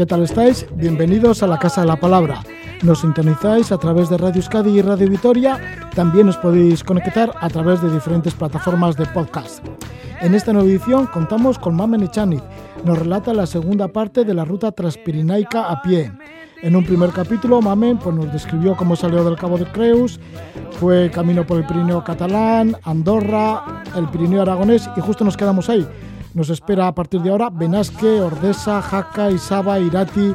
¿Qué tal estáis? Bienvenidos a la Casa de la Palabra. Nos sintonizáis a través de Radio Euskadi y Radio Vitoria. También os podéis conectar a través de diferentes plataformas de podcast. En esta nueva edición contamos con Mamen Echaniz. Nos relata la segunda parte de la ruta transpirinaica a pie. En un primer capítulo, Mamen pues, nos describió cómo salió del Cabo de Creus, fue camino por el Pirineo catalán, Andorra, el Pirineo aragonés y justo nos quedamos ahí. Nos espera a partir de ahora Benasque, Ordesa, Jaca, Isaba, Irati,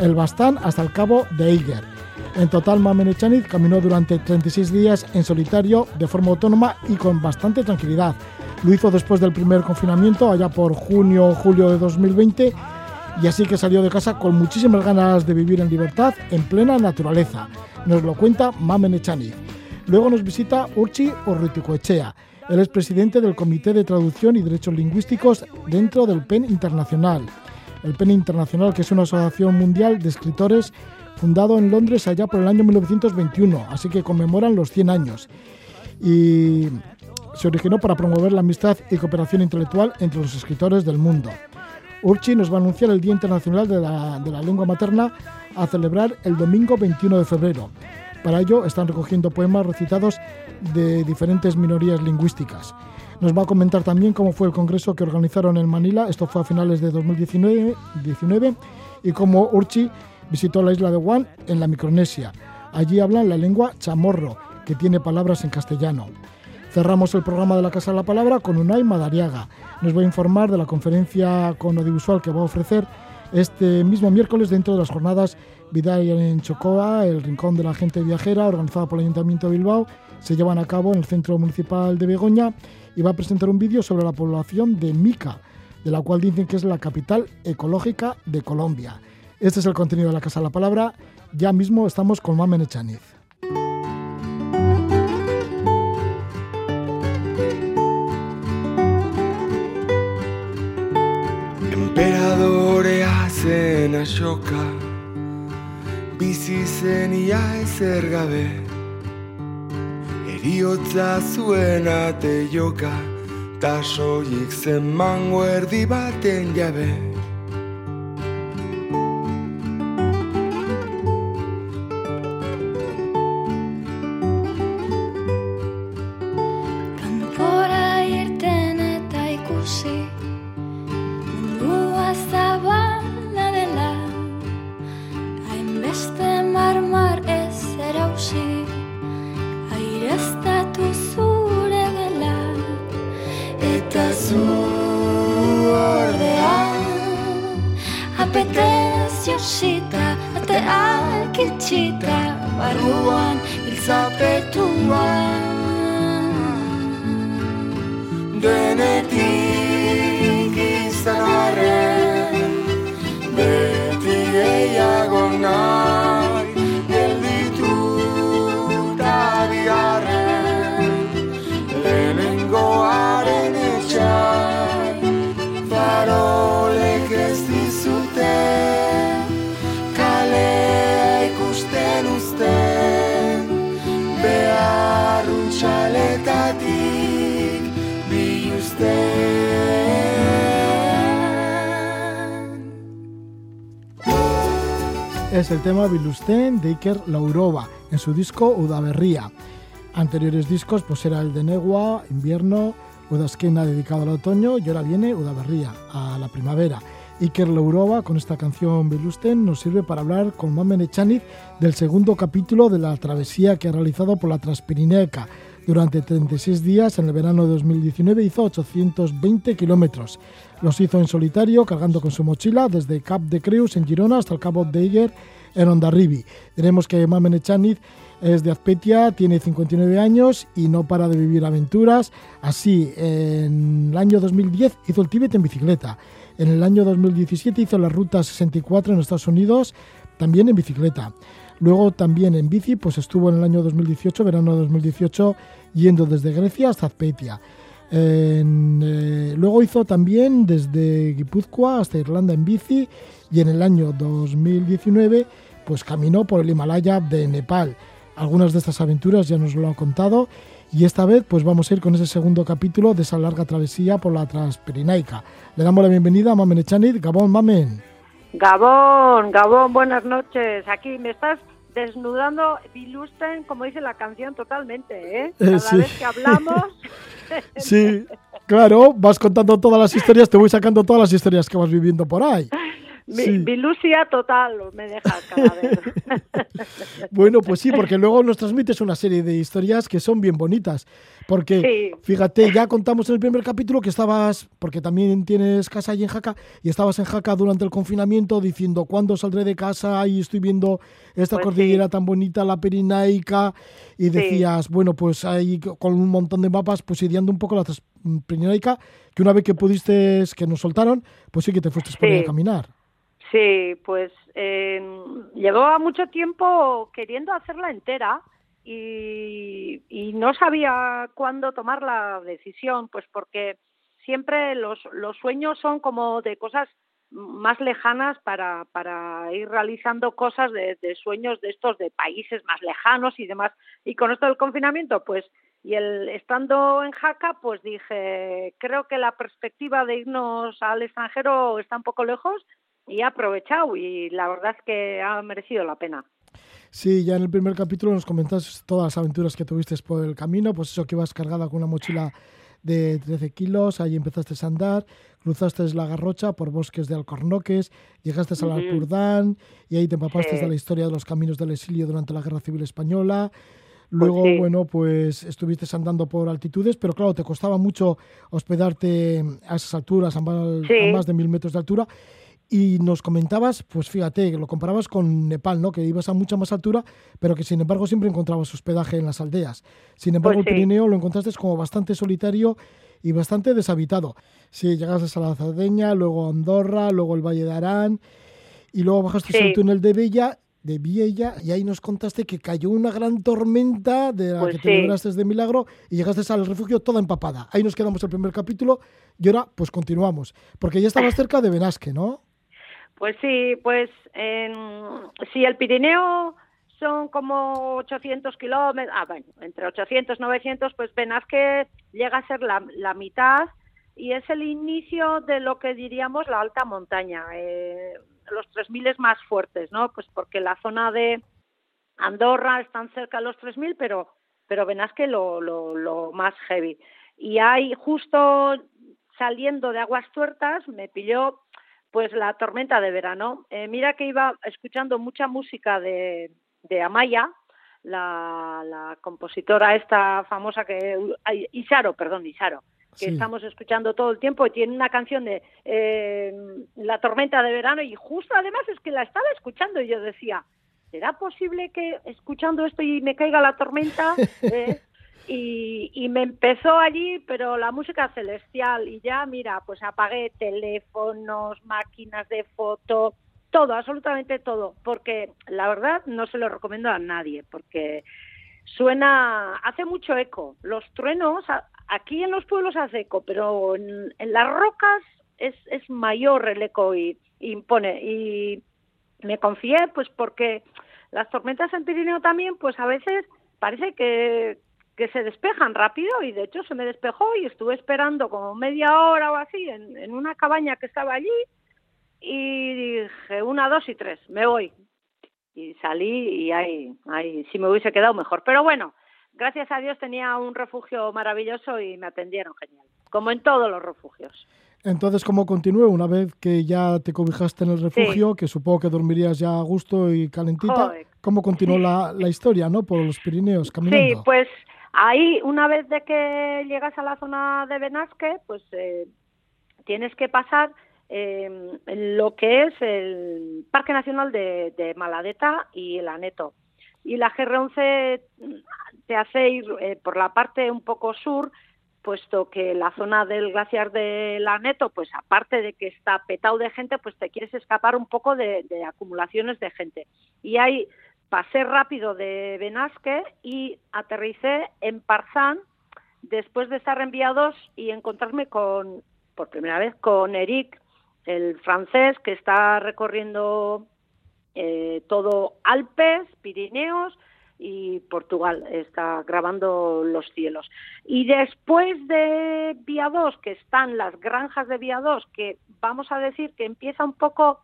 el Bastán hasta el Cabo de Eiger. En total, Mamen Echaniz caminó durante 36 días en solitario, de forma autónoma y con bastante tranquilidad. Lo hizo después del primer confinamiento, allá por junio o julio de 2020, y así que salió de casa con muchísimas ganas de vivir en libertad, en plena naturaleza. Nos lo cuenta Mamen Echaniz. Luego nos visita Urchi Orruticoechea. Él es presidente del Comité de Traducción y Derechos Lingüísticos dentro del PEN Internacional. El PEN Internacional, que es una asociación mundial de escritores fundado en Londres allá por el año 1921, así que conmemoran los 100 años. Y se originó para promover la amistad y cooperación intelectual entre los escritores del mundo. Urchi nos va a anunciar el Día Internacional de la, de la Lengua Materna a celebrar el domingo 21 de febrero. Para ello están recogiendo poemas recitados de diferentes minorías lingüísticas. Nos va a comentar también cómo fue el congreso que organizaron en Manila, esto fue a finales de 2019, 19, y cómo Urchi visitó la isla de Guam en la Micronesia. Allí hablan la lengua chamorro, que tiene palabras en castellano. Cerramos el programa de la Casa de la Palabra con Unai Madariaga. Nos va a informar de la conferencia con audiovisual que va a ofrecer este mismo miércoles dentro de las jornadas Vidal en Chocoa, el Rincón de la Gente Viajera, organizada por el Ayuntamiento de Bilbao, se llevan a cabo en el Centro Municipal de Begoña y va a presentar un vídeo sobre la población de Mica, de la cual dicen que es la capital ecológica de Colombia. Este es el contenido de la Casa de la Palabra. Ya mismo estamos con Mamen Echaniz. Eriotza zuen ate joka Ta soilik zen mango erdi baten jabe zu ordea Apetez josita Ateak itxita Barruan iltzapetuan Denetik Es el tema Bilusten de Iker Laurova en su disco Udaberría. Anteriores discos pues era el de Negua, Invierno, Udasquena dedicado al otoño y ahora viene Udaberría, a la primavera. Iker Laurova con esta canción Bilusten nos sirve para hablar con Mamen Echaniz del segundo capítulo de la travesía que ha realizado por la Transpirineca. Durante 36 días en el verano de 2019 hizo 820 kilómetros. Los hizo en solitario, cargando con su mochila desde Cap de Creus en Girona hasta el Cabo de Eiger en Ondarribi. Diremos que Mamen Echaniz es de Azpetia, tiene 59 años y no para de vivir aventuras. Así, en el año 2010 hizo el Tíbet en bicicleta. En el año 2017 hizo la Ruta 64 en Estados Unidos, también en bicicleta. Luego también en bici, pues estuvo en el año 2018, verano de 2018, yendo desde Grecia hasta Azpeitia. En, eh, luego hizo también desde Guipúzcoa hasta Irlanda en bici y en el año 2019 pues caminó por el Himalaya de Nepal. Algunas de estas aventuras ya nos lo ha contado y esta vez pues vamos a ir con ese segundo capítulo de esa larga travesía por la Transpirinaica. Le damos la bienvenida a Mamen Echanit. Gabón, Mamen. Gabón, Gabón, buenas noches. Aquí me estás desnudando Bilusten, como dice la canción, totalmente, ¿eh? Eh, Cada sí. vez que hablamos... Sí, claro, vas contando todas las historias, te voy sacando todas las historias que vas viviendo por ahí. Mi, Sí. Total me deja cada vez. Bueno, pues sí, porque luego nos transmites una serie de historias que son bien bonitas. Porque, Sí. fíjate, ya contamos en el primer capítulo que estabas, porque también tienes casa allí en Jaca, y estabas en Jaca durante el confinamiento diciendo, ¿cuándo saldré de casa? Y estoy viendo esta Pues cordillera sí. tan bonita, la Pirinaica, y decías, bueno, pues ahí con un montón de mapas, pues ideando un poco la Pirinaica, que una vez que pudiste, que nos soltaron, pues sí que te fuiste por ahí a caminar. Sí, pues eh, llevaba mucho tiempo queriendo hacerla entera y, no sabía cuándo tomar la decisión, pues porque siempre los, los sueños son como de cosas más lejanas para, para ir realizando cosas de, de sueños de estos de países más lejanos y demás. Y con esto del confinamiento, pues, y el estando en Jaca, pues dije, creo que la perspectiva de irnos al extranjero está un poco lejos y he aprovechado y la verdad es que ha merecido la pena. Sí, ya en el primer capítulo nos comentaste todas las aventuras que tuviste por el camino, pues eso que ibas cargada con una mochila de 13 kilos, ahí empezaste a andar, cruzaste la Garrocha por bosques de alcornoques, llegaste al Ujú. Alpurdán y ahí te empapaste Sí. de la historia de los caminos del exilio durante la Guerra Civil Española. Luego, sí. bueno, pues estuviste andando por altitudes, pero claro, te costaba mucho hospedarte a esas alturas, a más, Sí. a más de mil metros de altura. Y nos comentabas, pues fíjate, lo comparabas con Nepal, ¿no? Que ibas a mucha más altura, pero que sin embargo siempre encontrabas hospedaje en las aldeas. Sin embargo, Pues el. Pirineo lo encontraste como bastante solitario y bastante deshabitado. Sí, llegaste a la Cerdeña, luego a Andorra, luego el Valle de Arán, y luego bajaste Sí. al túnel de Bella, de Viella, y ahí nos contaste que cayó una gran tormenta de la Pues que te sí. libraste de milagro y llegaste al refugio toda empapada. Ahí nos quedamos el primer capítulo y ahora pues continuamos, porque ya estabas cerca de Benasque, ¿no? Pues sí, pues si el Pirineo son como 800 kilómetros, ah, bueno, entre 800 y 900, pues Benasque llega a ser la, mitad y es el inicio de lo que diríamos la alta montaña, eh, los 3.000 más fuertes, ¿no? Pues porque la zona de Andorra están cerca de los 3.000, pero, pero Benasque lo, lo, lo más heavy. Y hay justo saliendo de Aguas Tuertas, me pilló pues la tormenta de verano. Eh, mira que iba escuchando mucha música de, de Amaya, la, la compositora esta famosa que Isaro, perdón, Isaro, que Sí. estamos escuchando todo el tiempo y tiene una canción de eh, La tormenta de verano y justo además es que la estaba escuchando y yo decía, ¿será posible que escuchando esto y me caiga la tormenta? Eh, y, y me empezó allí, pero la música celestial y ya, mira, pues apagué teléfonos, máquinas de foto, todo, absolutamente todo, porque la verdad no se lo recomiendo a nadie, porque suena, hace mucho eco. Los truenos, aquí en los pueblos hace eco, pero en, las rocas es, es mayor el eco y impone. Y me confié, pues porque las tormentas en Pirineo también, pues a veces parece que, que se despejan rápido y de hecho se me despejó y estuve esperando como media hora o así en, en una cabaña que estaba allí y dije una, dos y tres, me voy. Y salí y ahí, ahí si me hubiese quedado mejor. Pero bueno, gracias a Dios tenía un refugio maravilloso y me atendieron genial, como en todos los refugios. Entonces, ¿cómo continúe? Una vez que ya te cobijaste en el refugio, que supongo que dormirías ya a gusto y calentita, Joder. ¿cómo continuó la, la historia, no? Por los Pirineos, caminando. Sí, pues ahí, una vez de que llegas a la zona de Benasque, pues eh, tienes que pasar eh, lo que es el Parque Nacional de, de Maladeta y el Aneto. Y la GR11 te hace ir eh, por la parte un poco sur, puesto que la zona del glaciar del Aneto, pues aparte de que está petado de gente, pues te quieres escapar un poco de acumulaciones de gente. Y hay pasé rápido de Benasque y aterricé en Parzán después de estar enviados y encontrarme con, por primera vez, con Eric, el francés que está recorriendo eh, todo Alpes, Pirineos y Portugal, está grabando los cielos. Y después de Vía 2, que están las granjas de Vía 2, que vamos a decir que empieza un poco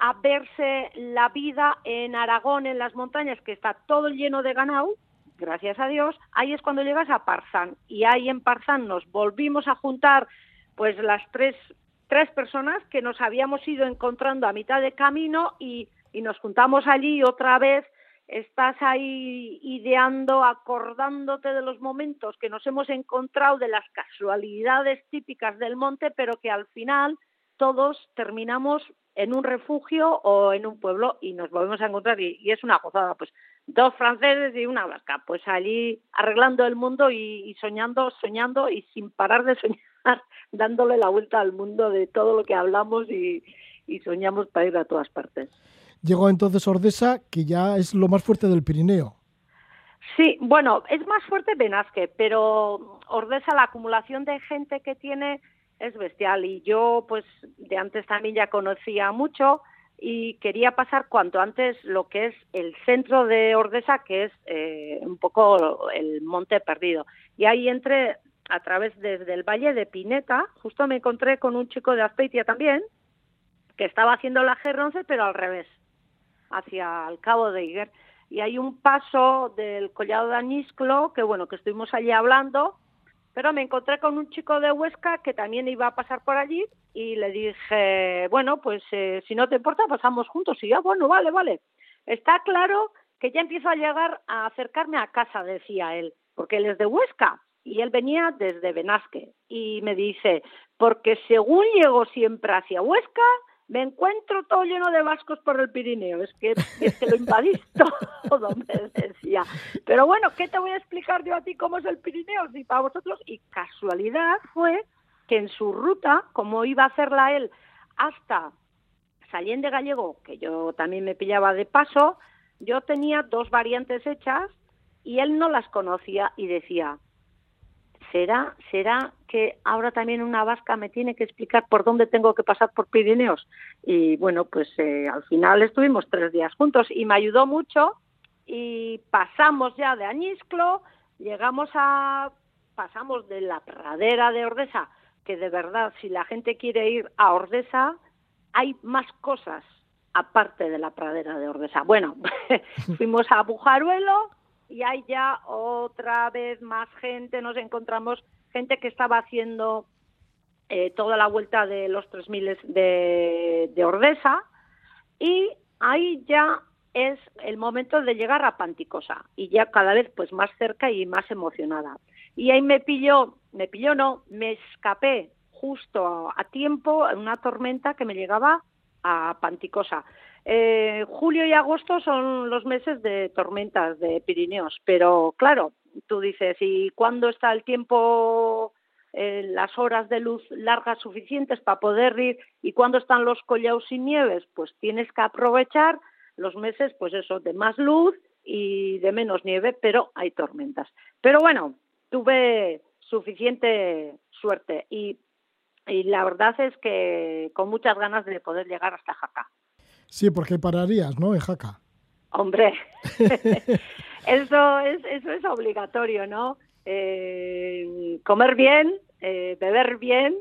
a verse la vida en Aragón, en las montañas, que está todo lleno de ganado, gracias a Dios, ahí es cuando llegas a Parzán. Y ahí en Parzán nos volvimos a juntar pues las tres, tres personas que nos habíamos ido encontrando a mitad de camino y, y nos juntamos allí otra vez estás ahí ideando, acordándote de los momentos que nos hemos encontrado, de las casualidades típicas del monte, pero que al final todos terminamos en un refugio o en un pueblo y nos volvemos a encontrar y, es una gozada, pues dos franceses y una vasca, pues allí arreglando el mundo y, soñando, soñando y sin parar de soñar, dándole la vuelta al mundo de todo lo que hablamos y, y soñamos para ir a todas partes. Llegó entonces Ordesa, que ya es lo más fuerte del Pirineo. Sí, bueno, es más fuerte Benasque, pero Ordesa, la acumulación de gente que tiene es bestial. Y yo, pues, de antes también ya conocía mucho y quería pasar cuanto antes lo que es el centro de Ordesa, que es eh, un poco el Monte Perdido. Y ahí entré a través desde el Valle de Pineta, justo me encontré con un chico de Azpeitia también, que estaba haciendo la G11, pero al revés hacia el Cabo de Iguer. Y hay un paso del Collado de Anisclo, que bueno, que estuvimos allí hablando, pero me encontré con un chico de Huesca que también iba a pasar por allí y le dije, bueno, pues eh, si no te importa, pasamos juntos. Y ya, bueno, vale, vale. Está claro que ya empiezo a llegar a acercarme a casa, decía él, porque él es de Huesca y él venía desde Benasque. Y me dice, porque según llego siempre hacia Huesca, me encuentro todo lleno de vascos por el Pirineo, es que, es que lo invadís todo, me decía. Pero bueno, ¿qué te voy a explicar yo a ti cómo es el Pirineo? Si para vosotros, y casualidad fue que en su ruta, como iba a hacerla él hasta de Gallego, que yo también me pillaba de paso, yo tenía dos variantes hechas y él no las conocía y decía, ¿será, será que ahora también una vasca me tiene que explicar por dónde tengo que pasar por Pirineos? Y bueno, pues eh, al final estuvimos tres días juntos y me ayudó mucho y pasamos ya de Añisclo, llegamos a, pasamos de la pradera de Ordesa, que de verdad si la gente quiere ir a Ordesa, hay más cosas aparte de la pradera de Ordesa. Bueno, fuimos a Bujaruelo, y hay ya otra vez más gente, nos encontramos gente que estaba haciendo eh, toda la vuelta de los 3.000 de, de Ordesa y ahí ya es el momento de llegar a Panticosa y ya cada vez pues más cerca y más emocionada. Y ahí me pilló, me pilló no, me escapé justo a tiempo en una tormenta que me llegaba a Panticosa. Eh, julio y agosto son los meses de tormentas de Pirineos, pero claro, tú dices, ¿y cuándo está el tiempo, eh, las horas de luz largas suficientes para poder ir? ¿Y cuándo están los collados sin nieves? Pues tienes que aprovechar los meses, pues eso, de más luz y de menos nieve, pero hay tormentas. Pero bueno, tuve suficiente suerte y, y la verdad es que con muchas ganas de poder llegar hasta Jaca. Sí, porque pararías, ¿no? En Jaca. Hombre, eso, es, eso es obligatorio, ¿no? Eh, comer bien, eh, beber bien,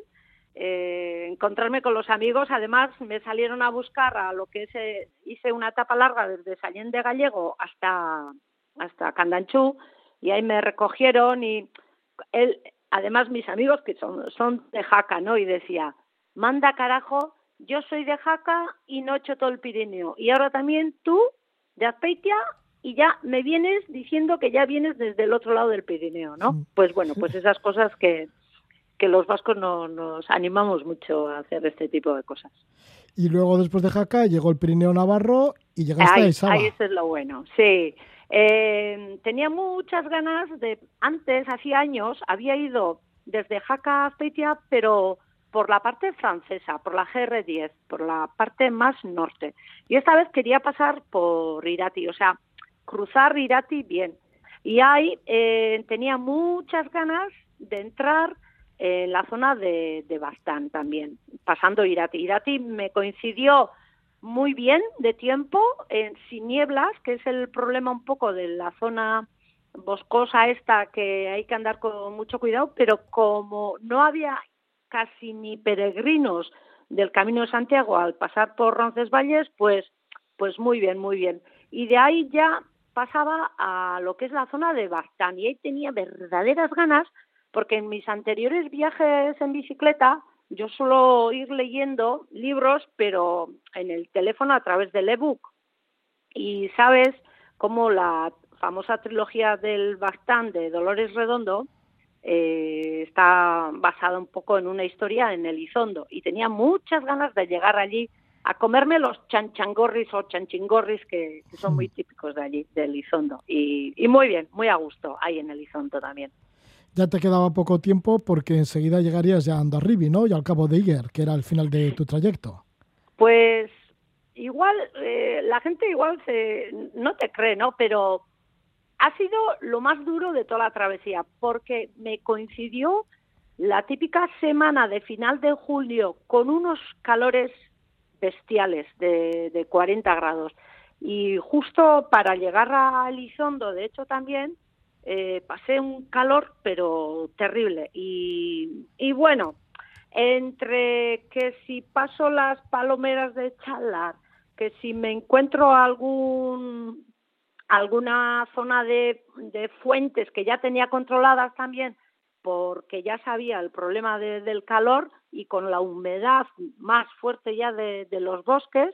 eh, encontrarme con los amigos. Además, me salieron a buscar a lo que es, hice una etapa larga desde Sallén de Gallego hasta, hasta Candanchú y ahí me recogieron y él, además mis amigos que son, son de Jaca, ¿no? Y decía, manda carajo yo soy de Jaca y no he hecho todo el Pirineo. Y ahora también tú, de Azpeitia, y ya me vienes diciendo que ya vienes desde el otro lado del Pirineo, ¿no? Pues bueno, pues esas cosas que, que los vascos no, nos animamos mucho a hacer este tipo de cosas. Y luego después de Jaca llegó el Pirineo Navarro y llegaste ahí, a Isaba. Ahí eso es lo bueno, sí. Eh, tenía muchas ganas de, antes, hacía años, había ido desde Jaca a Azpeitia, pero por la parte francesa, por la GR10, por la parte más norte. Y esta vez quería pasar por Irati, o sea, cruzar Irati bien. Y ahí eh, tenía muchas ganas de entrar en la zona de, de Bastán también, pasando Irati. Irati me coincidió muy bien de tiempo, sin nieblas, que es el problema un poco de la zona boscosa esta que hay que andar con mucho cuidado, pero como no había casi ni peregrinos del Camino de Santiago al pasar por Roncesvalles, pues, pues muy bien, muy bien. Y de ahí ya pasaba a lo que es la zona de Bastán y ahí tenía verdaderas ganas porque en mis anteriores viajes en bicicleta yo suelo ir leyendo libros, pero en el teléfono a través del ebook. Y sabes cómo la famosa trilogía del Bastán de Dolores Redondo eh, está basada un poco en una historia en Elizondo y tenía muchas ganas de llegar allí a comerme los chanchangorris o chanchingorris que, son muy típicos de allí, de Elizondo. Y, y muy bien, muy a gusto ahí en Elizondo también ya te quedaba poco tiempo porque enseguida llegarías ya a Andarribi, ¿no? Y al Cabo de Iger, que era el final de tu trayecto. Pues igual, eh, la gente igual se, no te cree, ¿no? Pero ha sido lo más duro de toda la travesía, porque me coincidió la típica semana de final de julio con unos calores bestiales de, de 40 grados. Y justo para llegar a Elizondo, de hecho también, eh, pasé un calor, pero terrible. Y, y bueno, entre que si paso las palomeras de Chalar, que si me encuentro algún alguna zona de, fuentes que ya tenía controladas también, porque ya sabía el problema del calor y con la humedad más fuerte ya de, de los bosques,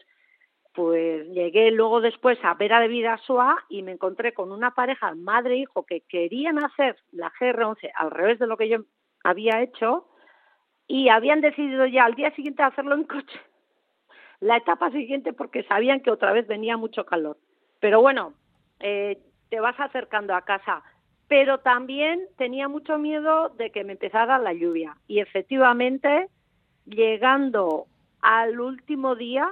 pues llegué luego después a Vera de Vidasoa y me encontré con una pareja, madre e hijo, que querían hacer la GR11 al revés de lo que yo había hecho y habían decidido ya al día siguiente hacerlo en coche. La etapa siguiente porque sabían que otra vez venía mucho calor. Pero bueno, eh, te vas acercando a casa. Pero también tenía mucho miedo de que me empezara la lluvia. Y efectivamente, llegando al último día,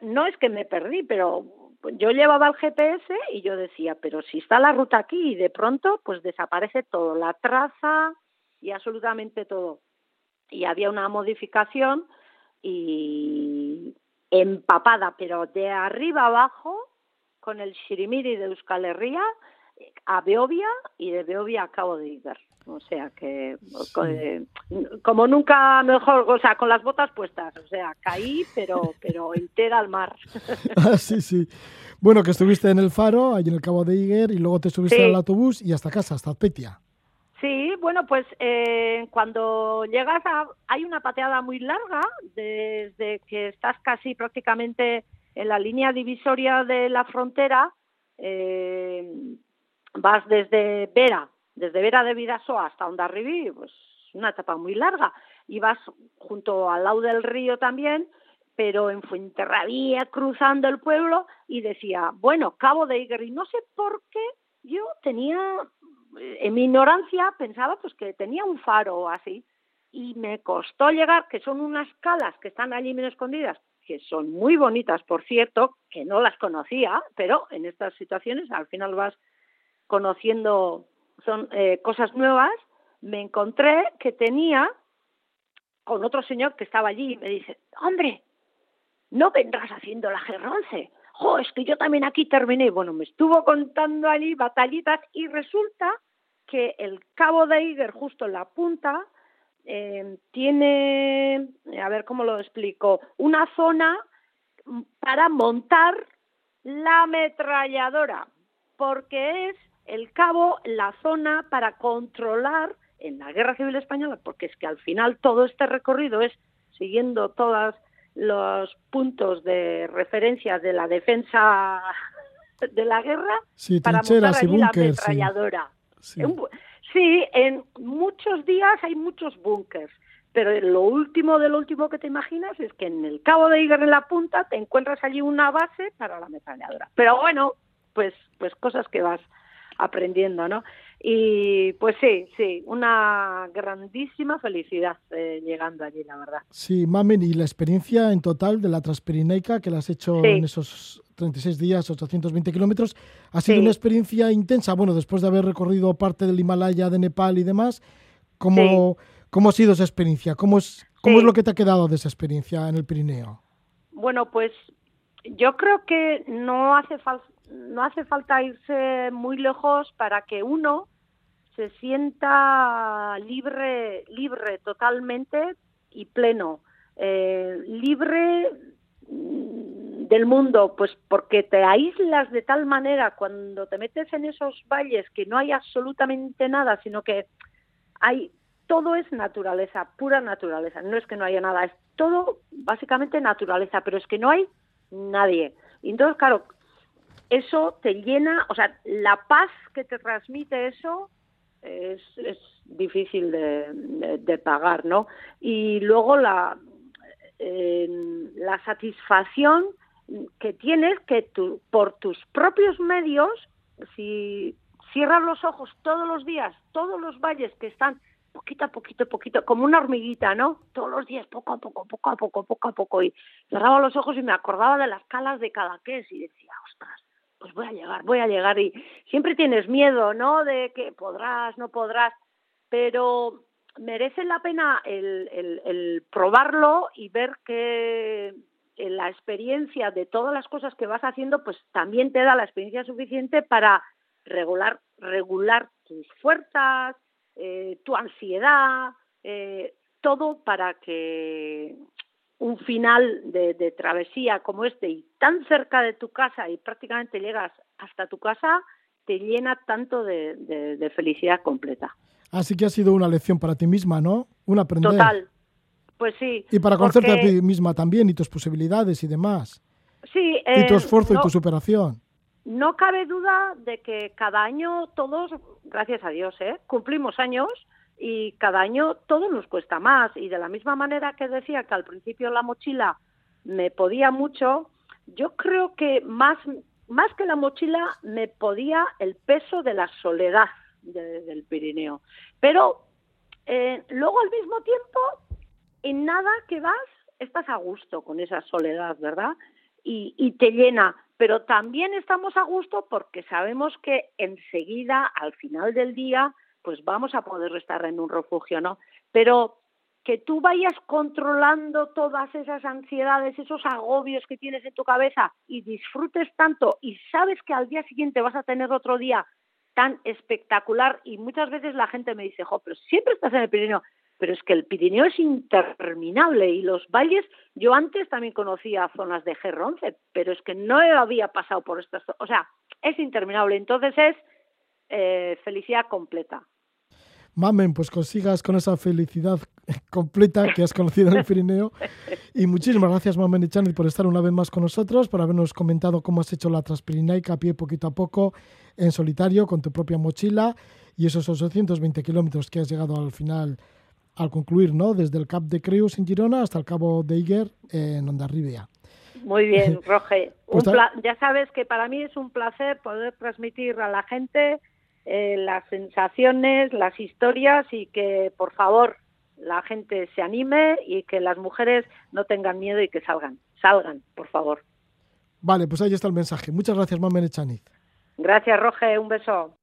no es que me perdí, pero yo llevaba el GPS y yo decía, pero si está la ruta aquí y de pronto pues desaparece todo, la traza y absolutamente todo. Y había una modificación y empapada, pero de arriba abajo, con el Shirimiri de Euskal Herria, a Beovia y de Beovia a Cabo de Iber. O sea que, como nunca mejor, o sea, con las botas puestas, o sea, caí, pero, pero entera al mar. Ah, sí, sí. Bueno, que estuviste en el Faro, ahí en el Cabo de Iguer, y luego te subiste al autobús y hasta casa, hasta Petia. Sí, bueno, pues eh, cuando llegas a... Hay una pateada muy larga, desde que estás casi prácticamente en la línea divisoria de la frontera, eh, vas desde Vera desde Vera de Vidasoa hasta Ondarribí, pues una etapa muy larga. Ibas junto al lado del río también, pero en Fuenterrabía, cruzando el pueblo, y decía, bueno, Cabo de Iger, y no sé por qué yo tenía, en mi ignorancia, pensaba pues que tenía un faro así, y me costó llegar, que son unas calas que están allí menos escondidas, que son muy bonitas, por cierto, que no las conocía, pero en estas situaciones al final vas conociendo son eh, cosas nuevas, me encontré que tenía con otro señor que estaba allí y me dice, hombre, no vendrás haciendo la G11. Jo, es que yo también aquí terminé. Bueno, me estuvo contando allí batallitas y resulta que el cabo de Iger, justo en la punta, eh, tiene, a ver cómo lo explico, una zona para montar la ametralladora, porque es el cabo la zona para controlar en la Guerra Civil Española, porque es que al final todo este recorrido es siguiendo todos los puntos de referencia de la defensa de la guerra para montar allí la ametralladora. Sí. sí, en muchos días hay muchos búnkers, pero lo último de lo último que te imaginas es que en el Cabo de Iger en la punta te encuentras allí una base para la ametralladora. Pero bueno, pues pues cosas que vas aprendiendo, ¿no? Y pues sí, sí, una grandísima felicidad eh, llegando allí, la verdad. Sí, Mamen, y la experiencia en total de la Transpirineica que la has hecho en esos 36 días, 820 kilómetros, ha sido una experiencia intensa. Bueno, después de haber recorrido parte del Himalaya, de Nepal y demás, ¿cómo, ¿cómo ha sido esa experiencia? ¿Cómo es, cómo es lo que te ha quedado de esa experiencia en el Pirineo? Bueno, pues yo creo que no hace falta no hace falta irse muy lejos para que uno se sienta libre, libre totalmente y pleno, eh, libre mm, del mundo, pues porque te aíslas de tal manera cuando te metes en esos valles que no hay absolutamente nada, sino que hay todo es naturaleza, pura naturaleza. No es que no haya nada, es todo básicamente naturaleza, pero es que no hay nadie. Entonces, claro, eso te llena, o sea, la paz que te transmite eso es, difícil de, pagar, ¿no? Y luego la, la satisfacción que tienes que tú, por tus propios medios, si cierras los ojos todos los días, todos los valles que están poquito a poquito, poquito, como una hormiguita, ¿no? Todos los días, poco a poco, poco a poco, poco a poco. Y cerraba los ojos y me acordaba de las calas de cada Cadaqués y decía, ostras, pues voy a llegar, voy a llegar. Y siempre tienes miedo, ¿no? De que podrás, no podrás, pero merece la pena el, probarlo y ver que la experiencia de todas las cosas que vas haciendo, pues también te da la experiencia suficiente para regular, regular tus fuerzas, eh, tu ansiedad, eh, todo para que un final de, travesía como este y tan cerca de tu casa y prácticamente llegas hasta tu casa, te llena tanto de, felicidad completa. Así que ha sido una lección para ti misma, ¿no? Un aprender. Total. Pues sí. Y para conocerte a ti misma también y tus posibilidades y demás. Sí. y tu eh, esfuerzo y tu superación. No cabe duda de que cada año todos, gracias a Dios, ¿eh? cumplimos años y cada año todo nos cuesta más. Y de la misma manera que decía que al principio la mochila me podía mucho, yo creo que más, más que la mochila me podía el peso de la soledad del Pirineo. Pero eh, luego al mismo tiempo, en nada que vas, estás a gusto con esa soledad, ¿verdad? Y, y te llena pero también estamos a gusto porque sabemos que enseguida, al final del día, pues vamos a poder estar en un refugio, ¿no? Pero que tú vayas controlando todas esas ansiedades, esos agobios que tienes en tu cabeza y disfrutes tanto y sabes que al día siguiente vas a tener otro día tan espectacular y muchas veces la gente me dice, jo, pero siempre estás en el Pirineo pero es que el Pirineo es interminable y los valles, yo antes también conocía zonas de G11, pero es que no había pasado por estas, o sea, es interminable, entonces es eh, felicidad completa. Mamen, pues consigas con esa felicidad completa que has conocido en el Pirineo. Y muchísimas gracias, Mamen Echani, por estar una vez más con nosotros, por habernos comentado cómo has hecho la Transpirinaica a pie poquito a poco, en solitario, con tu propia mochila, y esos 820 kilómetros que has llegado al final al concluir, ¿no? Desde el Cap de Creus en Girona hasta el Cabo de Iguer en Ondarribia. Muy bien, Roge. Pues ya sabes que para mí es un placer poder transmitir a la gente eh, las sensaciones, las historias y que, por favor, la gente se anime y que las mujeres no tengan miedo y que salgan. Salgan, por favor. Vale, pues ahí está el mensaje. Muchas gracias, Mamen Echaniz. Gracias, Roge. Un beso.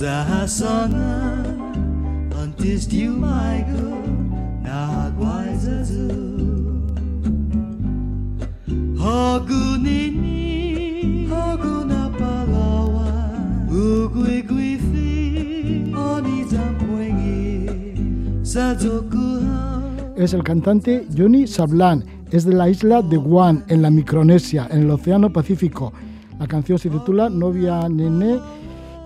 Zahasana Antis diu maigo Naguai zazu Hagunini Es el cantante Johnny Sablan, es de la isla de Guam, en la Micronesia, en el Océano Pacífico. La canción se titula Novia Nene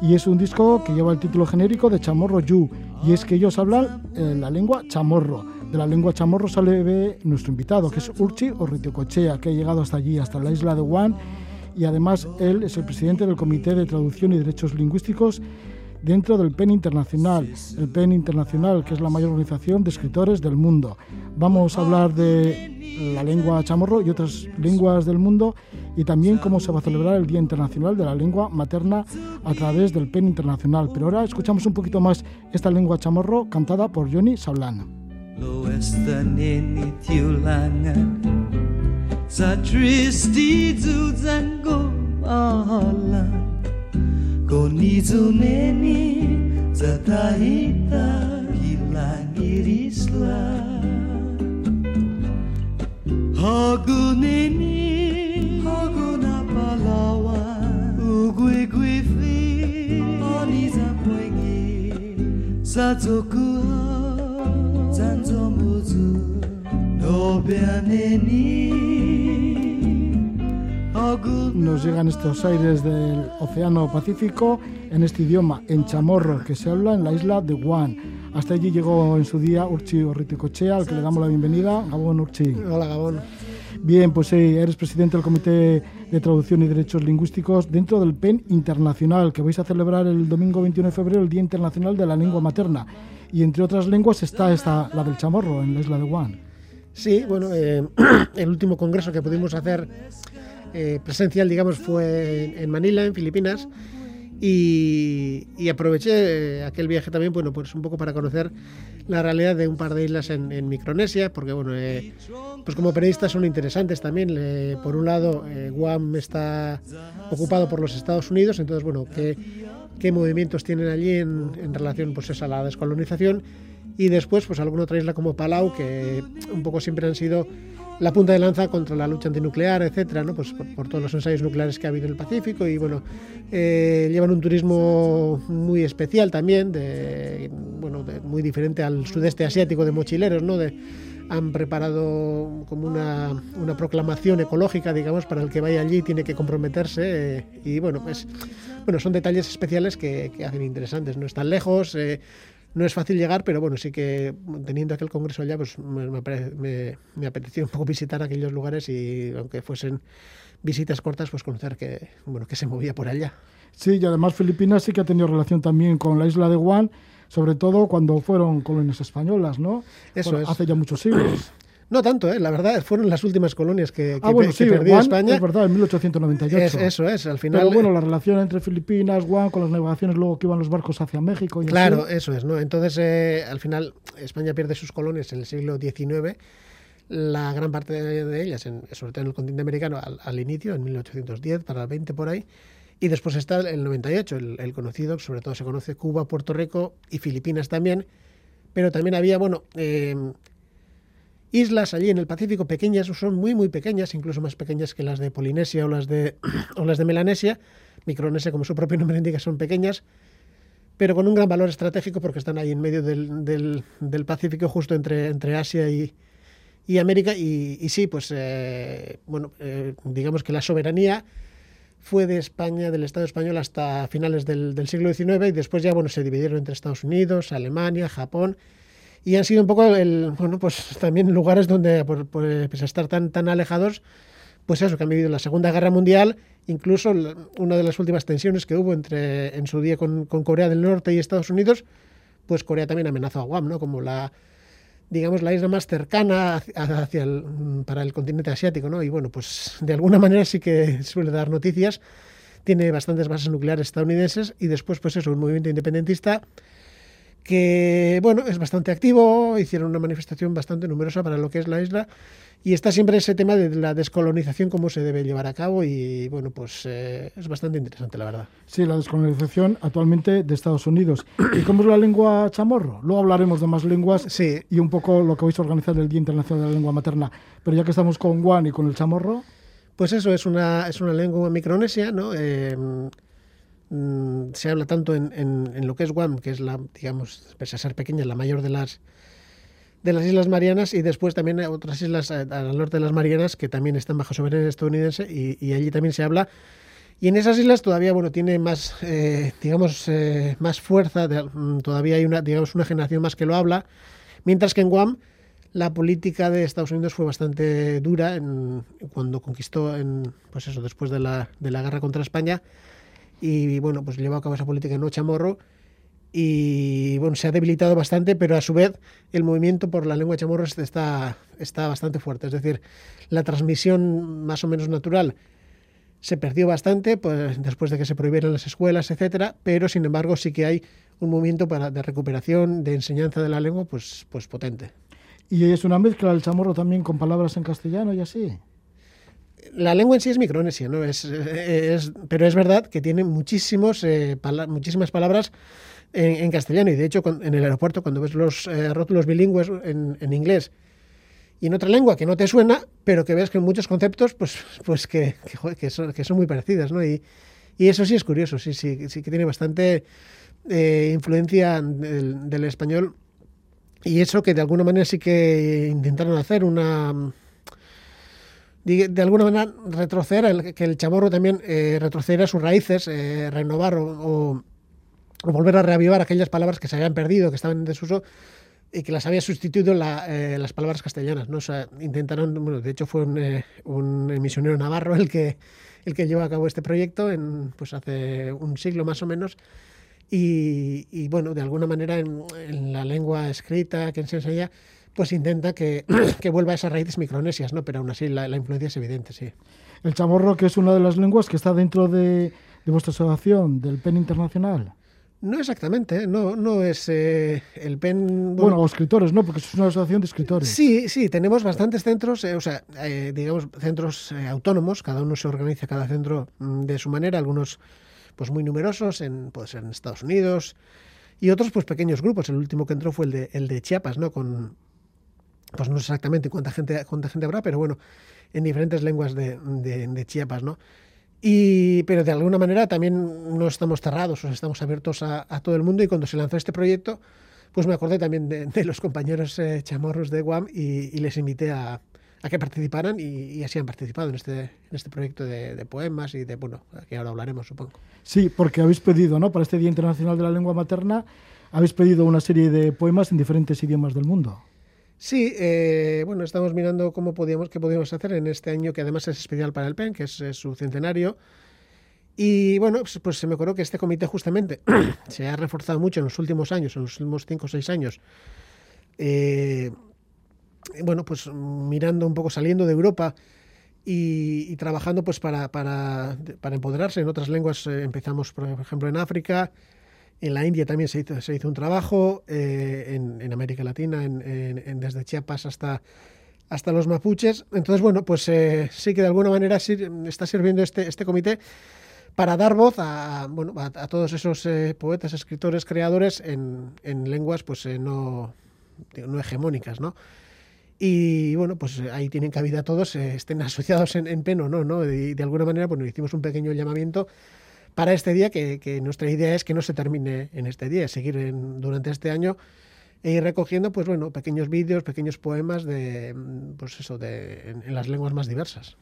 y es un disco que lleva el título genérico de Chamorro Yu, y es que ellos hablan eh, la lengua chamorro. De la lengua chamorro sale nuestro invitado, que es Urchi Orritiocochea, que ha llegado hasta allí, hasta la isla de Guam, y además él es el presidente del Comité de Traducción y Derechos Lingüísticos dentro del PEN Internacional, el PEN Internacional, que es la mayor organización de escritores del mundo. Vamos a hablar de la lengua chamorro y otras lenguas del mundo y también cómo se va a celebrar el Día Internacional de la Lengua Materna a través del PEN Internacional. Pero ahora escuchamos un poquito más esta lengua chamorro cantada por Johnny Saulana. Sa tristi zu zango ala konizuneni zatahita hilanirisla haguneni haguna palawa uguiguifi onizapwengi satsokuha zanzomuzu nobeaneni. Nos llegan estos aires del Océano Pacífico en este idioma, en chamorro, que se habla en la isla de Guam. Hasta allí llegó en su día Urchi Orriticochea, al que le damos la bienvenida. Gabón, Urchi. Hola, Gabón. Bien, pues sí, eres presidente del Comité de Traducción y Derechos Lingüísticos dentro del PEN Internacional, que vais a celebrar el domingo 21 de febrero, el Día Internacional de la Lengua Materna. Y entre otras lenguas está esta, la del chamorro, en la isla de Guam. Sí, bueno, eh, el último congreso que pudimos hacer eh, presencial, digamos, fue en, Manila, en Filipinas, y, aproveché aquel viaje también, bueno, pues un poco para conocer la realidad de un par de islas en, Micronesia, porque, bueno, eh, pues como periodistas son interesantes también. Eh, por un lado, Guam está ocupado por los Estados Unidos, entonces, bueno, qué, qué movimientos tienen allí en, en relación pues, a la descolonización y después pues alguna otra isla como Palau que un poco siempre han sido la punta de lanza contra la lucha antinuclear, etcétera, ¿no? pues por, por, todos los ensayos nucleares que ha habido en el Pacífico y bueno, eh, llevan un turismo muy especial también, de, bueno, de, muy diferente al sudeste asiático de mochileros, ¿no? De, han preparado como una, una, proclamación ecológica, digamos, para el que vaya allí tiene que comprometerse eh, y bueno, pues bueno, son detalles especiales que, que hacen interesantes, no están lejos. Eh, no es fácil llegar, pero bueno, sí que teniendo aquel congreso allá, pues me, me, me, apeteció un poco visitar aquellos lugares y aunque fuesen visitas cortas, pues conocer que, bueno, que se movía por allá. Sí, y además Filipinas sí que ha tenido relación también con la isla de Guam, sobre todo cuando fueron colonias españolas, ¿no? Eso bueno, es. Hace ya muchos siglos. No tanto, ¿eh? la verdad, fueron las últimas colonias que, que, ah, bueno, que sí, perdió España. Es verdad, en 1898. Es, eso es, al final. Pero bueno, la relación entre Filipinas, Guam, con las navegaciones luego que iban los barcos hacia México. Y claro, así. eso es, ¿no? Entonces, eh, al final, España pierde sus colonias en el siglo XIX, la gran parte de ellas, en, sobre todo en el continente americano, al, al, inicio, en 1810, para el 20 por ahí. Y después está el 98, el, el conocido, sobre todo se conoce Cuba, Puerto Rico y Filipinas también. Pero también había, bueno, eh, islas allí en el Pacífico pequeñas, son muy muy pequeñas, incluso más pequeñas que las de Polinesia o las de, o las de Melanesia. Micronesia, como su propio nombre indica, son pequeñas, pero con un gran valor estratégico porque están ahí en medio del, del, del Pacífico, justo entre, entre Asia y, y América. Y, y, sí, pues eh, bueno, eh, digamos que la soberanía fue de España, del Estado español, hasta finales del, del siglo XIX y después ya bueno, se dividieron entre Estados Unidos, Alemania, Japón y han sido un poco el, bueno, pues también lugares donde, por, por, estar tan, tan alejados, pues eso, que han vivido la Segunda Guerra Mundial, incluso una de las últimas tensiones que hubo entre, en su día con, con Corea del Norte y Estados Unidos, pues Corea también amenazó a Guam, ¿no? Como la, digamos, la isla más cercana hacia el, para el continente asiático, ¿no? Y bueno, pues de alguna manera sí que suele dar noticias, tiene bastantes bases nucleares estadounidenses y después, pues eso, un movimiento independentista que bueno, es bastante activo, hicieron una manifestación bastante numerosa para lo que es la isla y está siempre ese tema de la descolonización, cómo se debe llevar a cabo y bueno, pues eh, es bastante interesante la verdad. Sí, la descolonización actualmente de Estados Unidos. ¿Y cómo es la lengua chamorro? Luego hablaremos de más lenguas sí. y un poco lo que vais a organizar el Día Internacional de la Lengua Materna. Pero ya que estamos con Guan y con el chamorro... Pues eso, es una, es una lengua micronesia, ¿no? Eh, se habla tanto en, en, lo que es Guam, que es la, digamos, pese a ser pequeña, la mayor de las de las Islas Marianas y después también otras islas al norte de las Marianas que también están bajo soberanía estadounidense y, allí también se habla. Y en esas islas todavía, bueno, tiene más, eh, digamos, eh, más fuerza, de, todavía hay una, digamos, una generación más que lo habla, mientras que en Guam la política de Estados Unidos fue bastante dura cuando conquistó, en, pues eso, después de la, de la guerra contra España, y bueno, pues llevó a cabo esa política no chamorro y bueno, se ha debilitado bastante, pero a su vez el movimiento por la lengua chamorro está, está bastante fuerte. Es decir, la transmisión más o menos natural se perdió bastante pues, después de que se prohibieron las escuelas, etcétera, pero sin embargo sí que hay un movimiento para, de recuperación, de enseñanza de la lengua, pues, pues potente. ¿Y es una mezcla del chamorro también con palabras en castellano y así? La lengua en sí es micronesia, ¿no? Es, es, pero es verdad que tiene muchísimos, eh, muchísimas palabras en, castellano. Y de hecho, en el aeropuerto, cuando ves los eh, rótulos bilingües en, en, inglés y en otra lengua que no te suena, pero que ves que en muchos conceptos, pues, pues que, que, que, son, que son, muy parecidas, ¿no? Y, y, eso sí es curioso, sí, sí, sí que tiene bastante eh, influencia del español. Y eso que de alguna manera sí que intentaron hacer una de alguna manera retroceder, el, que el chamorro también eh, retrocediera sus raíces, eh, renovar o, volver a reavivar aquellas palabras que se habían perdido, que estaban en desuso y que las había sustituido eh, las palabras castellanas. ¿no? O intentaron, bueno, de hecho fue un, eh, misionero navarro el que, el que llevó a cabo este proyecto en, pues hace un siglo más o menos. Y, y bueno, de alguna manera en, en la lengua escrita que se enseña, pues intenta que, que, vuelva a esas raíces micronesias, ¿no? Pero aún así la, la, influencia es evidente, sí. El chamorro, que es una de las lenguas que está dentro de, de vuestra asociación, del PEN Internacional. No exactamente, ¿eh? no, no es eh, el PEN... Bueno, bueno, o escritores, ¿no? Porque es una asociación de escritores. Sí, sí, tenemos bastantes centros, eh, o sea, eh, digamos, centros autónomos, cada uno se organiza, cada centro mm, de su manera, algunos pues muy numerosos, en, puede ser en Estados Unidos, y otros pues pequeños grupos. El último que entró fue el de, el de Chiapas, ¿no? Con, pues no sé exactamente cuánta gente, cuánta gente habrá, pero bueno, en diferentes lenguas de, de, de Chiapas, ¿no? Y, pero de alguna manera también no estamos cerrados, o sea, estamos abiertos a, a, todo el mundo y cuando se lanzó este proyecto, pues me acordé también de, de los compañeros eh, chamorros de Guam y, y les invité a, a, que participaran y, y, así han participado en este, en este proyecto de, de, poemas y de, bueno, que ahora hablaremos, supongo. Sí, porque habéis pedido, ¿no? Para este Día Internacional de la Lengua Materna, habéis pedido una serie de poemas en diferentes idiomas del mundo. Sí, eh, bueno, estamos mirando cómo podíamos, qué podíamos hacer en este año, que además es especial para el PEN, que es, su centenario. Y bueno, pues, pues, se me ocurrió que este comité justamente se ha reforzado mucho en los últimos años, en los últimos cinco o seis años. Eh, bueno, pues mirando un poco, saliendo de Europa y, trabajando pues para, para, para, empoderarse en otras lenguas. Eh, empezamos, por ejemplo, en África, en la India también se hizo, se hizo un trabajo, eh, en, en, América Latina, en, en, desde Chiapas hasta, hasta los mapuches. Entonces, bueno, pues eh, sí que de alguna manera sir, está sirviendo este, este comité para dar voz a, bueno, a, a todos esos eh, poetas, escritores, creadores en, lenguas pues no, no hegemónicas, ¿no? Y bueno, pues ahí tienen cabida todos, estén asociados en, PEN o no, ¿no? Y de alguna manera, bueno, hicimos un pequeño llamamiento para este día, que, que, nuestra idea es que no se termine en este día, seguir en, durante este año e ir recogiendo, pues bueno, pequeños vídeos, pequeños poemas de, pues eso, de, en, en las lenguas más diversas.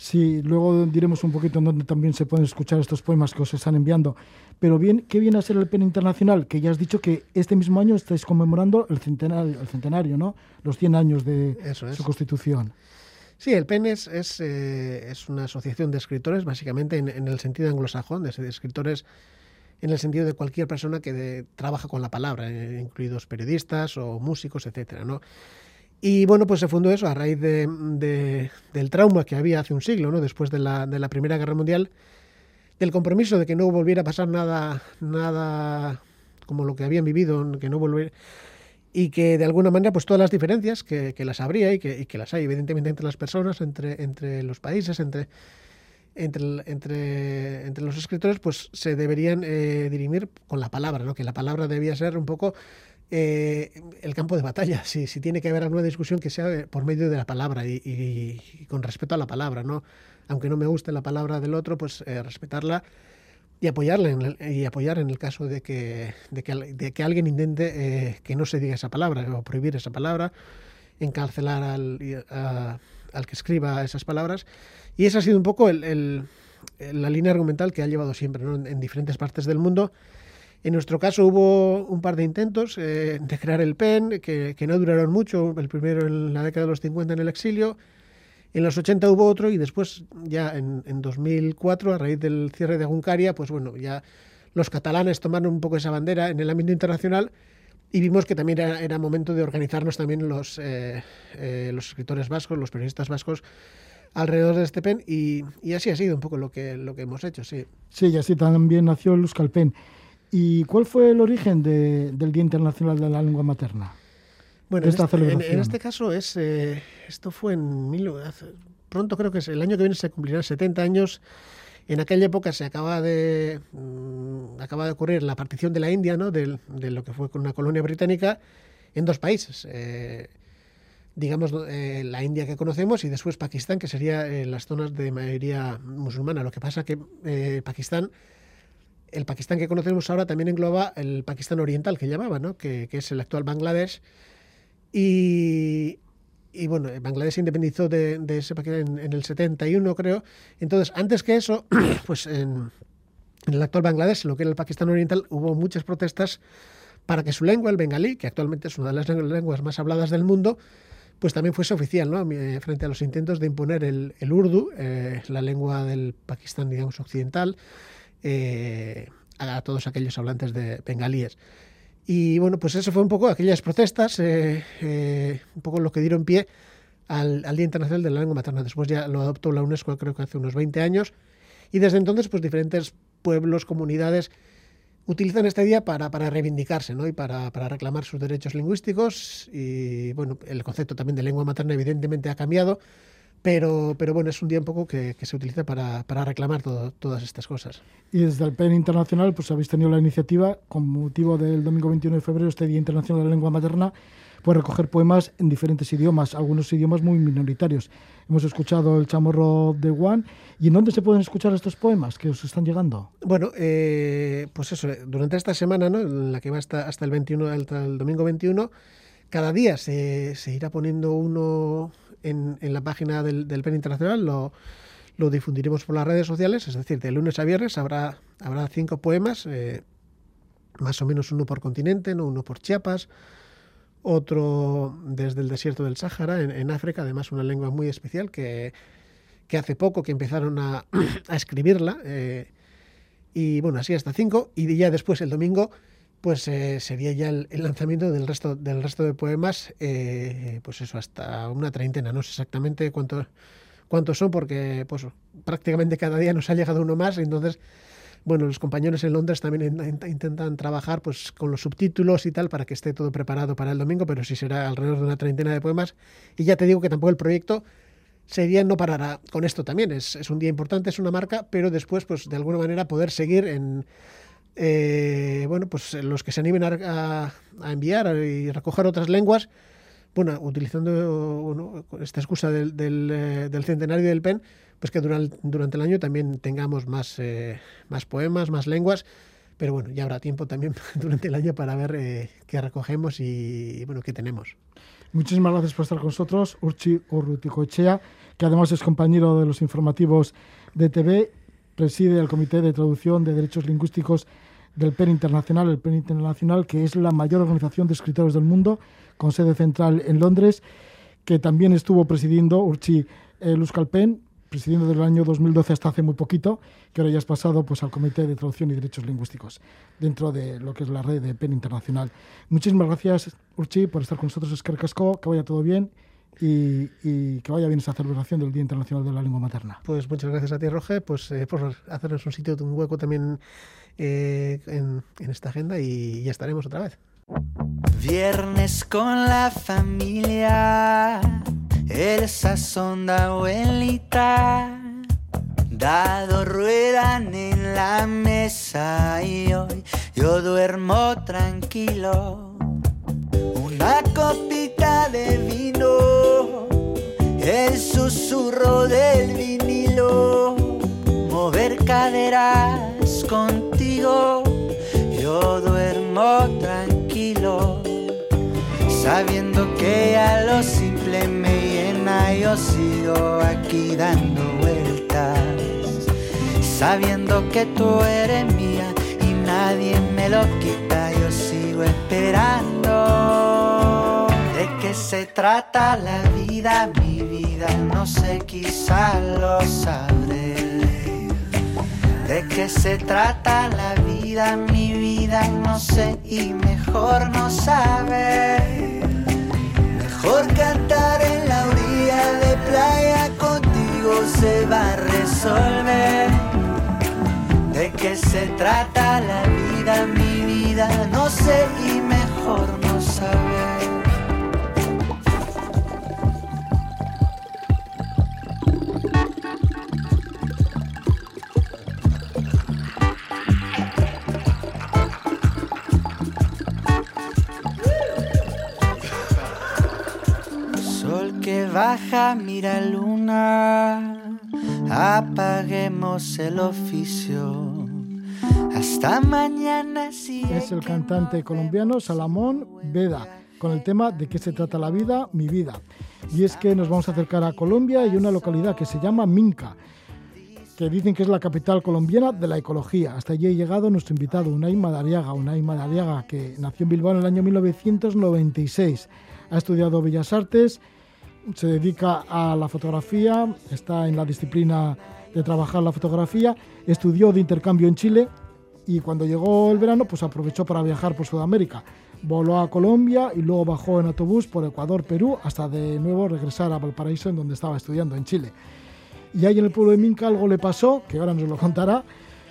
Sí, luego diremos un poquito en dónde también se pueden escuchar estos poemas que os están enviando. Pero bien, ¿qué viene a ser el PEN Internacional? Que ya has dicho que este mismo año estáis conmemorando el centenario, el centenario ¿no? Los 100 años de Eso es. su constitución. Sí, el PEN es, eh, es, una asociación de escritores, básicamente en, el sentido anglosajón, de, escritores en el sentido de cualquier persona que trabaja con la palabra, eh, incluidos periodistas o músicos, etcétera, ¿no? Y bueno, pues se fundó eso a raíz de, del trauma que había hace un siglo, ¿no? después de la, de la Primera Guerra Mundial, del compromiso de que no volviera a pasar nada, nada como lo que habían vivido, que no volviera y que de alguna manera pues todas las diferencias que, que las habría y que, y que, las hay evidentemente entre las personas, entre, entre los países, entre, entre, entre, entre los escritores, pues se deberían eh, dirimir con la palabra, ¿no? que la palabra debía ser un poco eh, el campo de batalla, si, si tiene que haber alguna discusión que sea por medio de la palabra y, con respeto a la palabra, ¿no? aunque no me guste la palabra del otro, pues eh, respetarla y apoyarle en el, y apoyar en el caso de que, de que, de que alguien intente eh, que no se diga esa palabra o prohibir esa palabra, encarcelar al, a, al que escriba esas palabras. Y esa ha sido un poco el, el, la línea argumental que ha llevado siempre ¿no? en, en, diferentes partes del mundo. En nuestro caso hubo un par de intentos eh, de crear el PEN que, que no duraron mucho, el primero en la década de los 50 en el exilio, en los 80 hubo otro y después, ya en, en 2004, a raíz del cierre de Juncaria, pues bueno, ya los catalanes tomaron un poco esa bandera en el ámbito internacional y vimos que también era, momento de organizarnos también los, eh, eh, los escritores vascos, los periodistas vascos alrededor de este PEN y, y así ha sido un poco lo que, lo que hemos hecho, sí. Sí, y así también nació el Euskalpen. ¿Y cuál fue el origen de- del Día Internacional de la Lengua Materna? Bueno, en esta este, en- este caso es eh, esto fue en mil, hace- pronto creo que es el año que viene se cumplirán 70 años. En aquella época se acaba de mm, acaba de ocurrir la partición de la India, ¿no? De, lo que fue una colonia británica en dos países. eh, digamos eh, la India que conocemos y después Pakistán, que sería eh, las zonas de mayoría musulmana. Lo que pasa que eh, Pakistán el Pakistán que conocemos ahora también engloba el Pakistán oriental que llamaba, ¿no? que, que es el actual Bangladesh. Y, y bueno, Bangladesh se independizó de, de ese en, en el 71, creo. Entonces, antes que eso, pues en, en el actual Bangladesh, lo que era el Pakistán oriental, hubo muchas protestas para que su lengua, el bengalí, que actualmente es una de las lenguas más habladas del mundo, pues también fuese oficial, ¿no? Eh, Frente a los intentos de imponer el, el urdu, eh, la lengua del Pakistán, digamos, occidental, eh, a todos aquellos hablantes de bengalíes. Y bueno, pues eso fue un poco aquellas protestas, eh, eh, un poco lo que dieron pie al, Día Internacional de la Lengua Materna. Después ya lo adoptó la UNESCO creo que hace unos 20 años y desde entonces pues diferentes pueblos, comunidades utilizan este día para, para reivindicarse ¿no? y para, para reclamar sus derechos lingüísticos y bueno, el concepto también de lengua materna evidentemente ha cambiado, pero, pero bueno, es un día un poco que, que se utiliza para, para reclamar todo- todas estas cosas. Y desde el PEN Internacional, pues habéis tenido la iniciativa, con motivo del domingo 21 de febrero, este Día Internacional de la Lengua Materna, pues recoger poemas en diferentes idiomas, algunos idiomas muy minoritarios. Hemos escuchado el chamorro de Juan. ¿Y en dónde se pueden escuchar estos poemas que os están llegando? Bueno, eh, pues eso, durante esta semana, ¿no? en la que va hasta, hasta el 21, hasta el domingo 21, cada día se, se irá poniendo uno en, la página del, PEN Internacional, lo, difundiremos por las redes sociales, es decir, de lunes a viernes habrá, habrá cinco poemas, eh, más o menos uno por continente, ¿no? uno por Chiapas, otro desde el desierto del Sáhara, en, África, además una lengua muy especial que, hace poco que empezaron a, a escribirla. eh, y bueno, así hasta cinco. Y ya después, el domingo, pues eh, sería ya el, lanzamiento del resto, del resto de poemas, eh, pues eso, hasta una treintena. No sé exactamente cuántos cuántos son, porque pues prácticamente cada día nos ha llegado uno más. Entonces, bueno, los compañeros en Londres también in- in- intentan trabajar pues con los subtítulos y tal para que esté todo preparado para el domingo, pero sí será alrededor de una treintena de poemas. Y ya te digo que tampoco el proyecto sería no parará con esto también. Es, es un día importante, es una marca, pero después, pues de alguna manera poder seguir en eh, bueno, pues los que se animen a, a- a enviar y recoger otras lenguas, bueno, utilizando bueno, esta excusa del, del, eh, del centenario del PEN, pues que durante, durante el año también tengamos más, eh, más poemas, más lenguas. Pero bueno, ya habrá tiempo también durante el año para ver eh, qué recogemos y bueno, qué tenemos. Muchísimas gracias por estar con nosotros, Urchi Urruticoechea, que además es compañero de los informativos de TV, preside el Comité de Traducción de Derechos Lingüísticos del PEN Internacional, el PEN Internacional, que es la mayor organización de escritores del mundo, con sede central en Londres, que también estuvo presidiendo Urchi eh, Euskalpen, presidiendo desde el año 2012 hasta hace muy poquito, que ahora ya has pasado pues, al Comité de Traducción y Derechos Lingüísticos, dentro de lo que es la red de PEN Internacional. Muchísimas gracias, Urchi, por estar con nosotros, Esquer Casco, que vaya todo bien y, y que vaya bien esta celebración del Día Internacional de la Lengua Materna. Pues muchas gracias a ti, Roge, pues, eh, por hacernos un sitio, un hueco también eh, en, en esta agenda y ya estaremos otra vez. Viernes con la familia, el sazón de abuelita. Dado ruedan en la mesa y hoy yo duermo tranquilo. Una copita de vino, el susurro del vinilo, mover caderas contigo. Yo duermo tranquilo, sabiendo que a lo simple me llena. Yo sigo aquí dando vueltas, sabiendo que tú eres mía y nadie me lo quita. Yo sigo esperando. ¿De qué se trata la vida, mi vida? No sé, quizá lo sabré. ¿De qué se trata la vida? Mi vida no sé y mejor no saber. Mejor cantar en la orilla de playa contigo se va a resolver. ¿De qué se trata la vida? Mi vida no sé y mejor no Sol que baja, mira luna, apaguemos el oficio. Hasta mañana si Es el cantante colombiano Salamón Veda, con el tema de qué se trata la vida, mi vida. Y es que nos vamos a acercar a Colombia y una localidad que se llama Minca, que dicen que es la capital colombiana de la ecología. Hasta allí ha llegado nuestro invitado, Unai Madariaga. Unai Madariaga, que nació en Bilbao en el año 1996. Ha estudiado Bellas Artes, se dedica a la fotografía, está en la disciplina de trabajar la fotografía, estudió de intercambio en Chile y cuando llegó el verano pues aprovechó para viajar por Sudamérica. Voló a Colombia y luego bajó en autobús por Ecuador, Perú, hasta de nuevo regresar a Valparaíso, en donde estaba estudiando, en Chile. Y ahí en el pueblo de Minca algo le pasó, que ahora nos lo contará,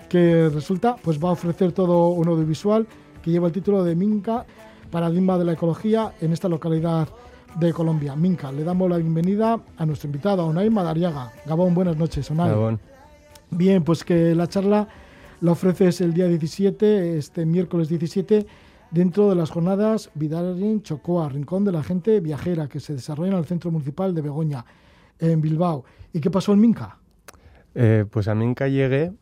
que resulta, pues va a ofrecer todo un audiovisual que lleva el título de Minca, paradigma de la ecología en esta localidad de Colombia, Minca. Le damos la bienvenida a nuestro invitado, a Unai Madariaga. Gabón, buenas noches, Unai. Gabón. Bien, pues que la charla la ofreces el día 17, este miércoles 17, dentro de las jornadas Vidal Chocoa, Rincón de la Gente Viajera, que se desarrollan en el Centro Municipal de Begoña, en Bilbao. ¿Y qué pasó en Minca? Eh, pues a Minca llegué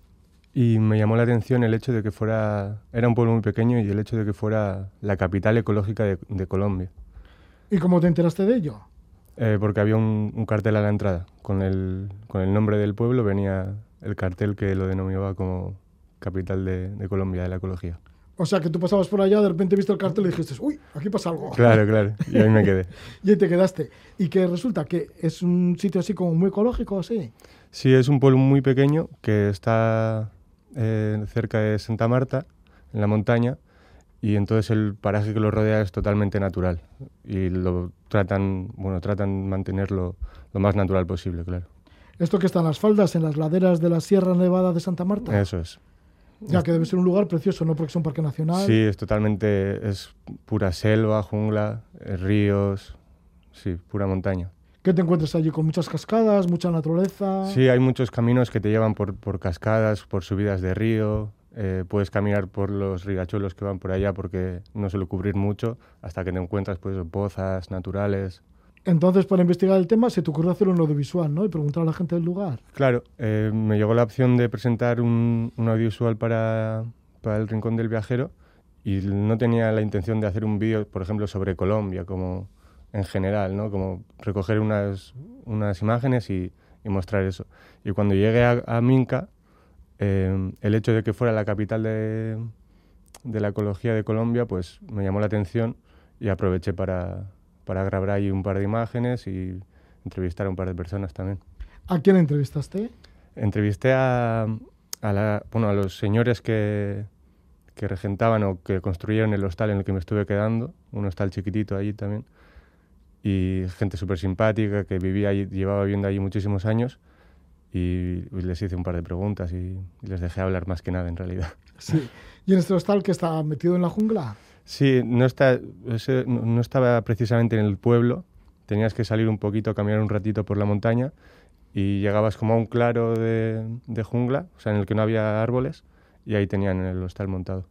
y me llamó la atención el hecho de que fuera, era un pueblo muy pequeño y el hecho de que fuera la capital ecológica de, de Colombia, ¿Y cómo te enteraste de ello? Eh, porque había un, un cartel a la entrada, con el, con el nombre del pueblo venía el cartel que lo denominaba como capital de, de Colombia, de la ecología. O sea, que tú pasabas por allá, de repente viste el cartel y dijiste, uy, aquí pasa algo. Claro, claro, y ahí me quedé. Y ahí te quedaste. Y que resulta que es un sitio así como muy ecológico, así. Sí, es un pueblo muy pequeño que está eh, cerca de Santa Marta, en la montaña, y entonces el paraje que lo rodea es totalmente natural y lo tratan, bueno, tratan mantenerlo lo más natural posible, claro. Esto que está en las faldas, en las laderas de la Sierra Nevada de Santa Marta. Eso es. Ya que debe ser un lugar precioso, no porque es un parque nacional. Sí, es totalmente, es pura selva, jungla, eh, ríos, sí, pura montaña. ¿Qué te encuentras allí? Con muchas cascadas, mucha naturaleza. Sí, hay muchos caminos que te llevan por, por cascadas, por subidas de río. Eh, puedes caminar por los riachuelos que van por allá porque no suele cubrir mucho hasta que te encuentras pues pozas naturales. Entonces, para investigar el tema, se te ocurrió hacer un audiovisual, ¿no? Y preguntar a la gente del lugar. Claro, eh, me llegó la opción de presentar un, un audiovisual para, para el Rincón del Viajero y no tenía la intención de hacer un vídeo, por ejemplo, sobre Colombia, como en general, ¿no? Como recoger unas, unas imágenes y, y mostrar eso. Y cuando llegué a, a Minca, eh, el hecho de que fuera la capital de, de la ecología de Colombia, pues me llamó la atención y aproveché para, para grabar ahí un par de imágenes y entrevistar a un par de personas también. ¿A quién entrevistaste? Entrevisté a, a, la- bueno, a los señores que, que regentaban o que construyeron el hostal en el que me estuve quedando, un hostal chiquitito allí también, y gente súper simpática que vivía allí, llevaba viviendo allí muchísimos años, y, les hice un par de preguntas y, y les dejé hablar más que nada en realidad. Sí. ¿Y en este hostal que está metido en la jungla? Sí, no, está, no estaba precisamente en el pueblo, tenías que salir un poquito, caminar un ratito por la montaña y llegabas como a un claro de, de jungla, o sea, en el que no había árboles, y ahí tenían el hostal montado.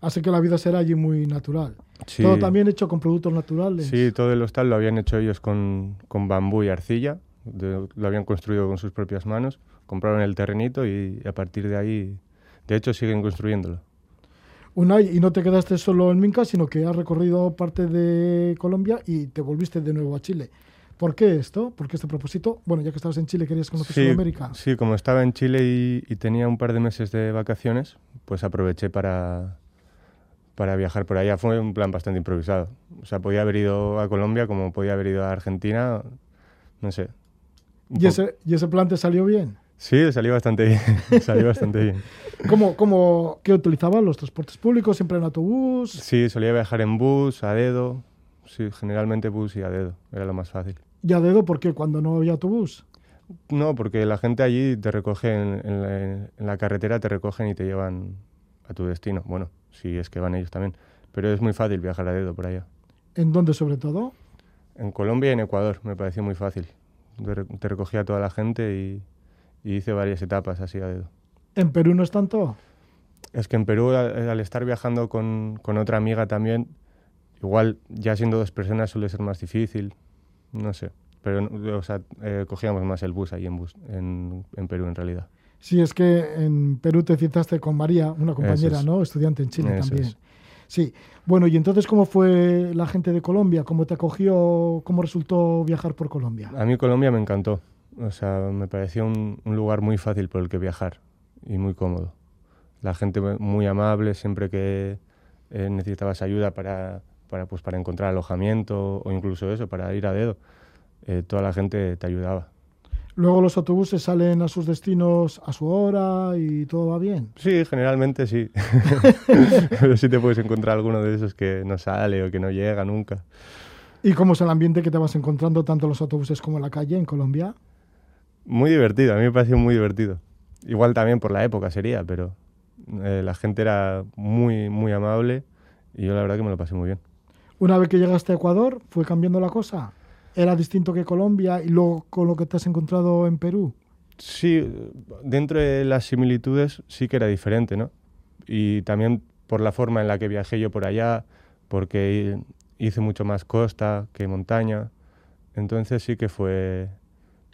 Así que la vida será allí muy natural. Sí, Todo también hecho con productos naturales. sí, todo el hostal lo habían hecho ellos con, con bambú y arcilla, de- lo habían construido con sus propias manos, compraron el terrenito y a partir de ahí, de hecho, siguen construyéndolo. Unai, y no te quedaste solo en Minca, sino que has recorrido parte de Colombia y te volviste de nuevo a Chile. ¿Por qué esto? ¿Por qué este propósito? Bueno, ya que estabas en Chile, querías conocer Sí, Sudamérica. sí, como estaba en Chile y, y tenía un par de meses de vacaciones, pues aproveché para, para viajar por allá. Fue un plan bastante improvisado. O sea, podía haber ido a Colombia como podía haber ido a Argentina, no sé. ¿Y ese, ¿Y ese plan te salió bien? Sí, salió bastante bien. salió bastante bien. ¿Cómo, cómo, ¿Qué utilizaban los transportes públicos? ¿Siempre en autobús? Sí, solía viajar en bus, a dedo. Sí, generalmente bus y a dedo. Era lo más fácil. ¿Y a dedo por qué? Cuando no había autobús. No, porque la gente allí te recoge en, en la, en la carretera, te recogen y te llevan a tu destino. Bueno, si es que van ellos también. Pero es muy fácil viajar a dedo por allá. ¿En dónde sobre todo? En Colombia y en Ecuador me pareció muy fácil. Te, re- te recogía a toda la gente y, y hice varias etapas así a dedo. ¿En Perú no es tanto? Es que en Perú, al, al estar viajando con, con otra amiga también, igual ya siendo dos personas suele ser más difícil. No sé. Pero, o sea, eh, cogíamos más el bus ahí en, bus, en, en Perú en realidad. Sí, es que en Perú te citaste con María, una compañera, es. ¿no? Estudiante en Chile Eso también. es. Sí. Bueno, y entonces, ¿cómo fue la gente de Colombia? ¿Cómo te acogió? ¿Cómo resultó viajar por Colombia? A mí Colombia me encantó. O sea, me pareció un, lugar muy fácil por el que viajar y muy cómodo. La gente mu- muy amable, siempre que eh, necesitabas ayuda para, para, pues, para encontrar alojamiento o incluso eso, para ir a dedo, eh, toda la gente te ayudaba. Luego los autobuses salen a sus destinos a su hora y todo va bien. Sí, generalmente sí. Pero sí te puedes encontrar alguno de esos que no sale o que no llega nunca. ¿Y cómo es el ambiente que te vas encontrando tanto en los autobuses como en la calle en Colombia? Muy divertido, a mí me pareció muy divertido. Igual también por la época sería, pero eh, la gente era muy, muy amable y yo la verdad que me lo pasé muy bien. Una vez que llegaste a Ecuador, ¿fue cambiando la cosa? ¿Era distinto que Colombia y luego con lo que te has encontrado en Perú? Sí, dentro de las similitudes sí que era diferente, ¿no? Y también por la forma en la que viajé yo por allá, porque hice mucho más costa que montaña, entonces sí que fue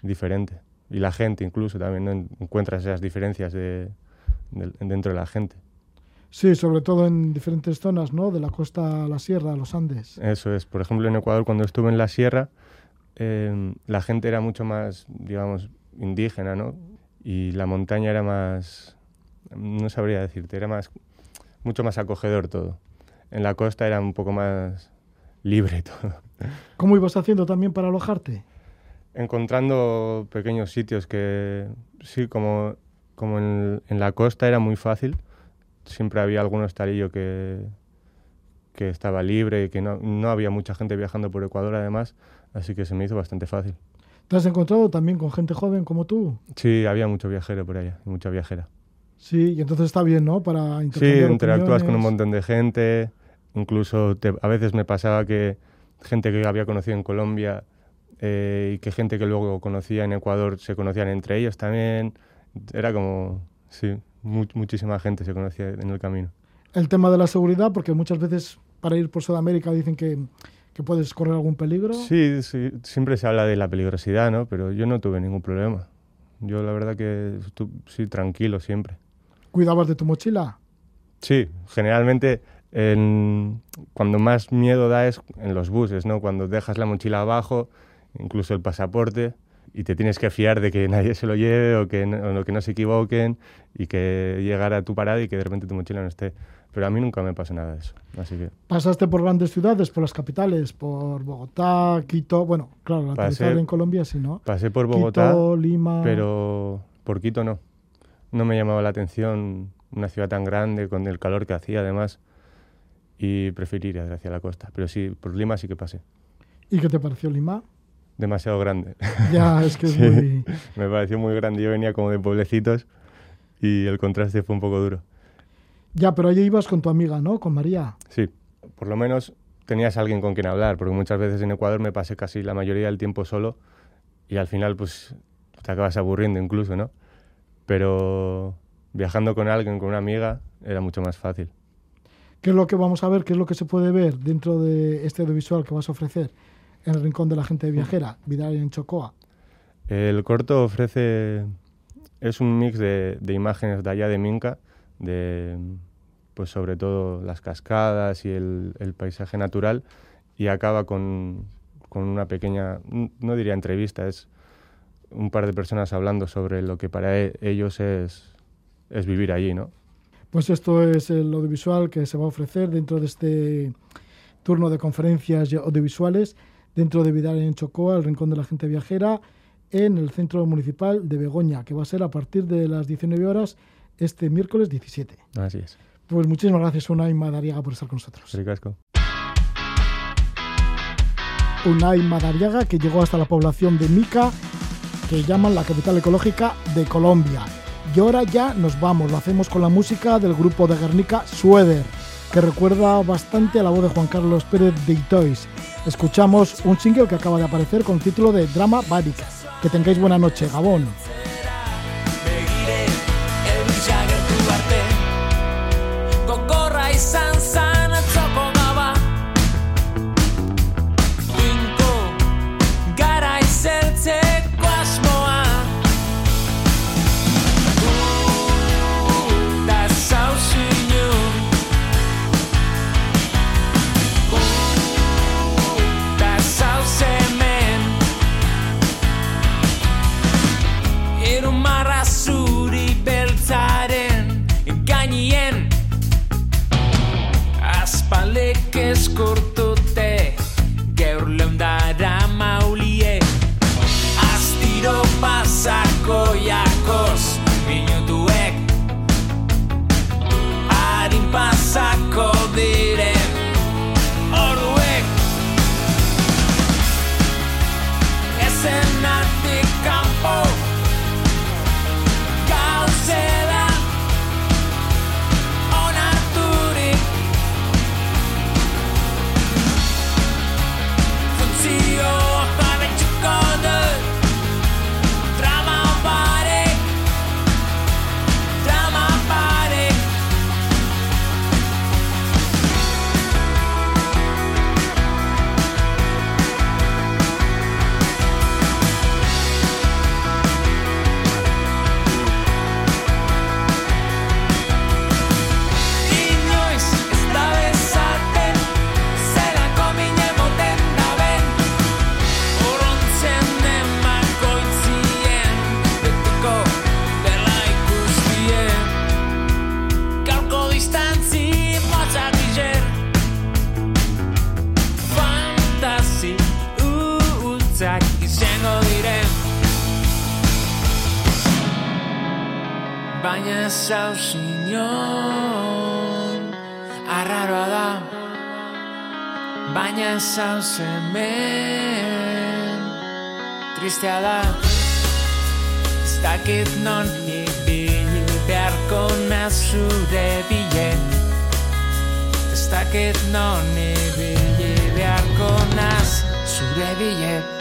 diferente. Y la gente incluso también ¿no? encuentras esas diferencias de, de- dentro de la gente. Sí, sobre todo en diferentes zonas, ¿no? De la costa a la sierra, a los Andes. Eso es. Por ejemplo, en Ecuador, cuando estuve en la sierra, eh, la gente era mucho más, digamos, indígena, ¿no? Y la montaña era más, no sabría decirte, era más, mucho más acogedor todo. En la costa era un poco más libre todo. ¿Cómo ibas haciendo también para alojarte? Encontrando pequeños sitios que, sí, como, como en, en la costa era muy fácil, siempre había algún hostalillo que, que estaba libre y que no, no había mucha gente viajando por Ecuador además, así que se me hizo bastante fácil. ¿Te has encontrado también con gente joven como tú? Sí, había mucho viajero por allá, mucha viajera. Sí, y entonces está bien, ¿no? Para Sí, intercambiar interactúas con un opiniones. montón de gente, incluso te- a veces me pasaba que gente que había conocido en Colombia eh, y que gente que luego conocía en Ecuador se conocían entre ellos también. Era como, sí, mu- muchísima gente se conocía en el camino. El tema de la seguridad, porque muchas veces para ir por Sudamérica dicen que, que puedes correr algún peligro. Sí, sí, siempre se habla de la peligrosidad, ¿no? Pero yo no tuve ningún problema. Yo la verdad que sí, tranquilo siempre. ¿Cuidabas de tu mochila? Sí, generalmente en- cuando más miedo da es en los buses, ¿no? Cuando dejas la mochila abajo, incluso el pasaporte, y te tienes que fiar de que nadie se lo lleve o que no, o que no se equivoquen y que llegara a tu parada y que de repente tu mochila no esté. Pero a mí nunca me pasó nada de eso. Así que Pasaste por grandes ciudades, por las capitales, por Bogotá, Quito. Bueno, claro, la Pasé- aterrizar en Colombia sí, ¿no? pasé por Bogotá, Quito, Lima. pero por Quito no. No me llamaba la atención una ciudad tan grande con el calor que hacía además y preferí ir hacia la costa. Pero sí, por Lima sí que pasé. ¿Y qué te pareció Lima? Demasiado grande. Ya, es que es Sí. muy... Me pareció muy grande. Yo venía como de pueblecitos y el contraste fue un poco duro. Ya, pero allí ibas con tu amiga, ¿no? Con María. Sí, por lo menos tenías alguien con quien hablar, porque muchas veces en Ecuador me pasé casi la mayoría del tiempo solo y al final pues te acabas aburriendo incluso, ¿no? Pero viajando con alguien, con una amiga, era mucho más fácil. ¿Qué es lo que vamos a ver? ¿Qué es lo que se puede ver dentro de este audiovisual que vas a ofrecer en el Rincón de la Gente Viajera, Vidal en Chocoa? El corto ofrece, es un mix de, de imágenes de allá de Minca, de pues sobre todo las cascadas y el, paisaje natural, y acaba con, con una pequeña, no diría entrevista, es un par de personas hablando sobre lo que para e- ellos es, es vivir allí, ¿no? Pues esto es el audiovisual que se va a ofrecer dentro de este turno de conferencias audiovisuales dentro de Vidal en Chocoa, el Rincón de la Gente Viajera, en el Centro Municipal de Begoña, que va a ser a partir de las 19 horas este miércoles 17. Así es. Pues muchísimas gracias, Unai Madariaga, por estar con nosotros. Ricasco. Unai Madariaga, que llegó hasta la población de Mica, que llaman la capital ecológica de Colombia. Y ahora ya nos vamos, lo hacemos con la música del grupo de Guernica Sueder, que recuerda bastante a la voz de Juan Carlos Pérez de Itois. Escuchamos un single que acaba de aparecer con el título de Drama Badik. Que tengáis buena noche, Gabón. Baina zauz hemen Tristea da. Ez dakit non ibili beharko nazure bilen. Ez dakit non ibili beharko naz zure bilen